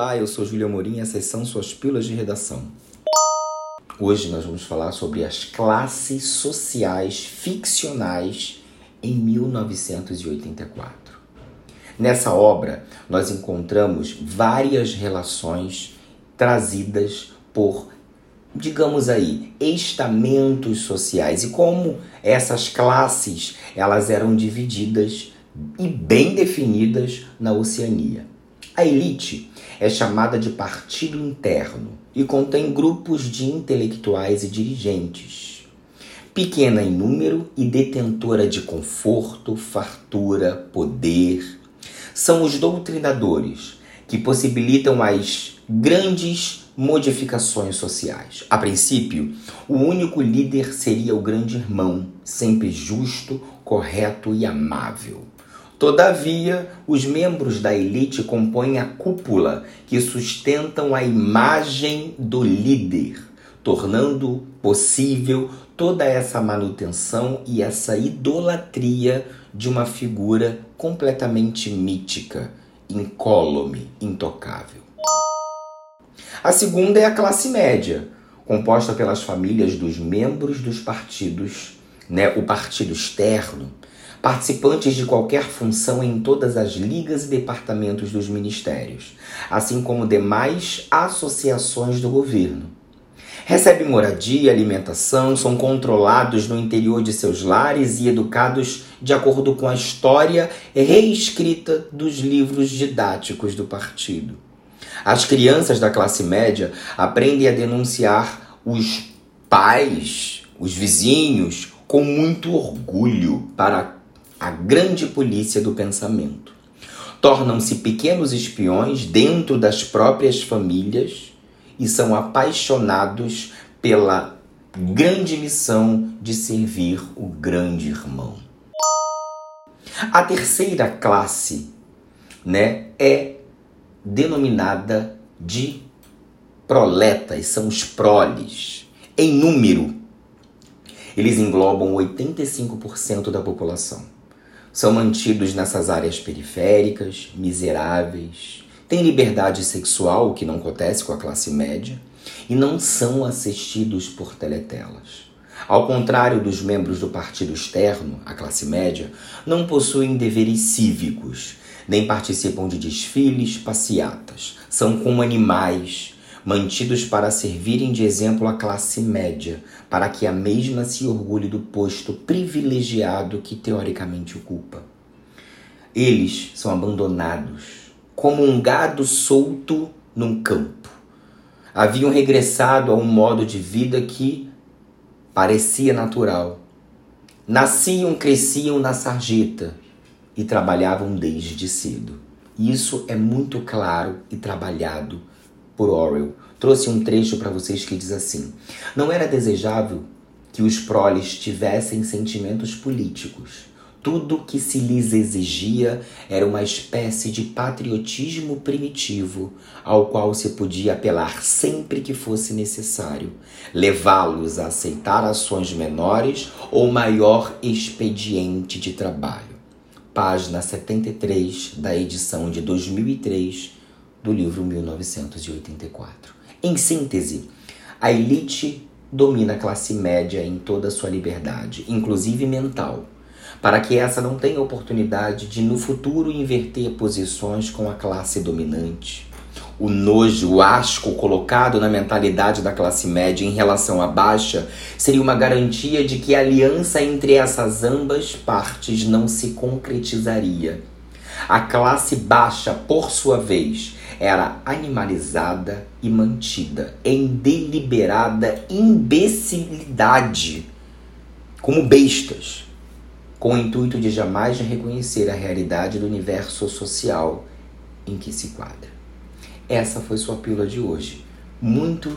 Olá, eu sou Júlia Morim, essas são suas pílulas de redação. Hoje nós vamos falar sobre as classes sociais ficcionais em 1984. Nessa obra, nós encontramos várias relações trazidas por, digamos aí, estamentos sociais e como essas classes elas eram divididas e bem definidas na Oceania. A elite é chamada de partido interno e contém grupos de intelectuais e dirigentes. Pequena em número e detentora de conforto, fartura, poder, são os doutrinadores que possibilitam as grandes modificações sociais. A princípio, o único líder seria o grande irmão, sempre justo, correto e amável. Todavia, os membros da elite compõem a cúpula que sustentam a imagem do líder, tornando possível toda essa manutenção e essa idolatria de uma figura completamente mítica, incólume, intocável. A segunda é a classe média, composta pelas famílias dos membros dos partidos, né, o partido externo, participantes de qualquer função em todas as ligas e departamentos dos ministérios, assim como demais associações do governo. Recebem moradia alimentação, são controlados no interior de seus lares e educados de acordo com a história reescrita dos livros didáticos do partido. As crianças da classe média aprendem a denunciar os pais, os vizinhos, com muito orgulho para a grande polícia do pensamento. Tornam-se pequenos espiões dentro das próprias famílias e são apaixonados pela grande missão de servir o grande irmão. A terceira classe, né, é denominada de proletas, são os proles. Em número, eles englobam 85% da população são mantidos nessas áreas periféricas, miseráveis, têm liberdade sexual, o que não acontece com a classe média, e não são assistidos por teletelas. Ao contrário dos membros do partido externo, a classe média, não possuem deveres cívicos, nem participam de desfiles, passeatas. São como animais, mantidos para servirem de exemplo à classe média, para que a mesma se orgulhe do posto privilegiado que teoricamente ocupa. Eles são abandonados, como um gado solto num campo. Haviam regressado a um modo de vida que parecia natural. Nasciam, cresciam na sarjeta e trabalhavam desde cedo. Isso é muito claro e trabalhado por Orwell. Trouxe um trecho para vocês que diz assim: Não era desejável que os proles tivessem sentimentos políticos. Tudo que se lhes exigia era uma espécie de patriotismo primitivo, ao qual se podia apelar sempre que fosse necessário, levá-los a aceitar ações menores ou maior expediente de trabalho. Página 73 da edição de 2003 do livro 1984. Em síntese, a elite domina a classe média em toda a sua liberdade, inclusive mental, para que essa não tenha oportunidade de no futuro inverter posições com a classe dominante. O nojo, o asco colocado na mentalidade da classe média em relação à baixa seria uma garantia de que a aliança entre essas ambas partes não se concretizaria. A classe baixa, por sua vez, era animalizada e mantida em deliberada imbecilidade, como bestas, com o intuito de jamais reconhecer a realidade do universo social em que se quadra. Essa foi sua pílula de hoje, muito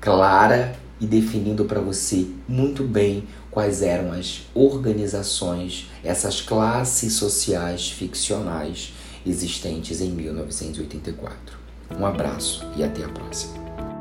clara e definindo para você muito bem quais eram as organizações, essas classes sociais ficcionais existentes em 1984. Um abraço e até a próxima.